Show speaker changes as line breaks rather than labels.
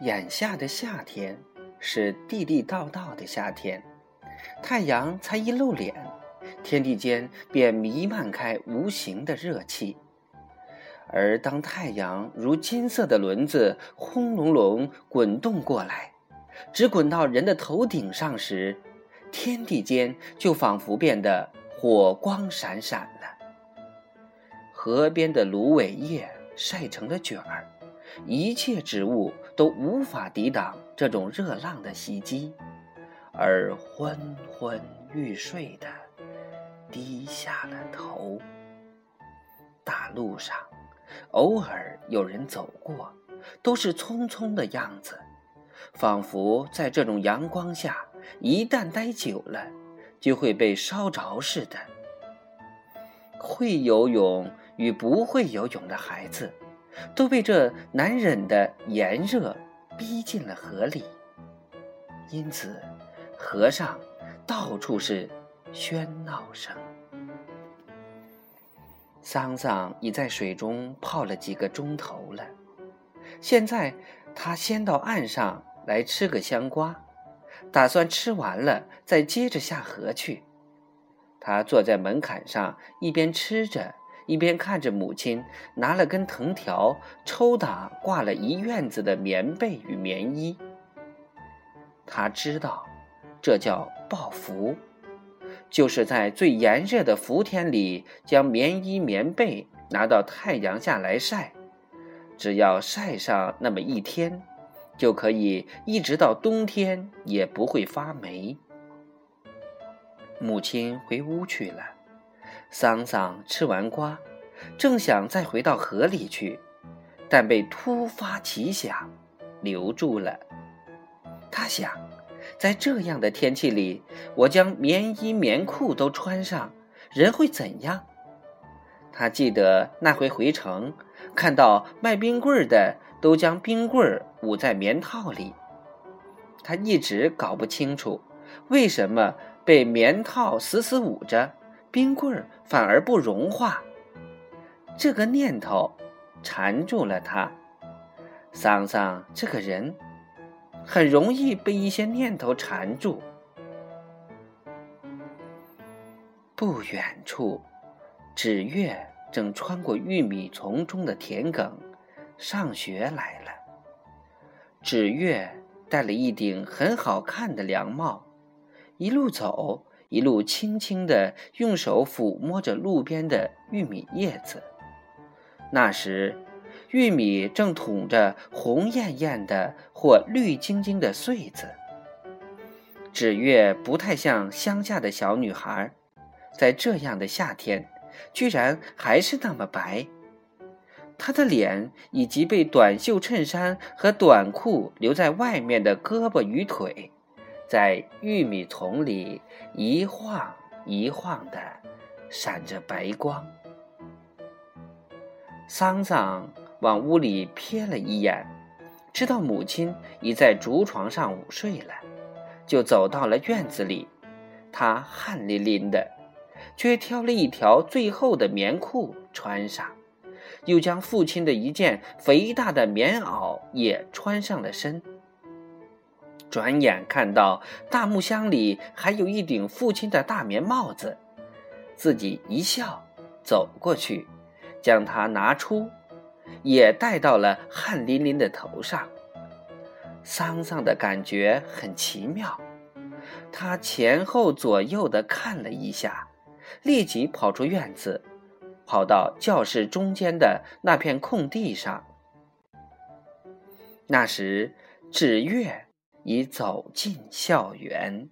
眼下的夏天是地地道道的夏天，太阳才一露脸，天地间便弥漫开无形的热气。而当太阳如金色的轮子轰隆隆滚动过来，直滚到人的头顶上时，天地间就仿佛变得火光闪闪了。河边的芦苇叶晒成了卷儿。一切植物都无法抵挡这种热浪的袭击，而昏昏欲睡的低下了头。大路上，偶尔有人走过，都是匆匆的样子，仿佛在这种阳光下，一旦待久了，就会被烧着似的。会游泳与不会游泳的孩子。都被这难忍的炎热逼进了河里，因此河上到处是喧闹声。桑桑已在水中泡了几个钟头了，现在他先到岸上来吃个香瓜，打算吃完了再接着下河去。他坐在门槛上，一边吃着。一边看着母亲拿了根藤条抽打挂了一院子的棉被与棉衣，他知道，这叫抱福，就是在最炎热的伏天里将棉衣棉被拿到太阳下来晒，只要晒上那么一天，就可以一直到冬天也不会发霉。母亲回屋去了。桑桑吃完瓜，正想再回到河里去，但被突发奇想留住了。他想，在这样的天气里，我将棉衣棉裤都穿上，人会怎样？他记得那回回城，看到卖冰棍的都将冰棍捂在棉套里，他一直搞不清楚，为什么被棉套死死捂着。冰棍儿反而不融化，这个念头缠住了他。桑桑这个人很容易被一些念头缠住。不远处，纸月正穿过玉米丛中的田埂，上学来了。纸月戴了一顶很好看的凉帽，一路走。一路轻轻地用手抚摸着路边的玉米叶子，那时，玉米正吐着红艳艳的或绿晶晶的穗子。纸月不太像乡下的小女孩，在这样的夏天，居然还是那么白。她的脸以及被短袖衬衫和短裤留在外面的胳膊与腿。在玉米丛里一晃一晃的，闪着白光。桑桑往屋里瞥了一眼，知道母亲已在竹床上午睡了，就走到了院子里。他汗淋淋的，却挑了一条最厚的棉裤穿上，又将父亲的一件肥大的棉袄也穿上了身。转眼看到大木箱里还有一顶父亲的大棉帽子，自己一笑，走过去，将它拿出，也戴到了汗淋淋的头上。桑桑的感觉很奇妙，他前后左右的看了一下，立即跑出院子，跑到教室中间的那片空地上。那时，纸月。已走进校园。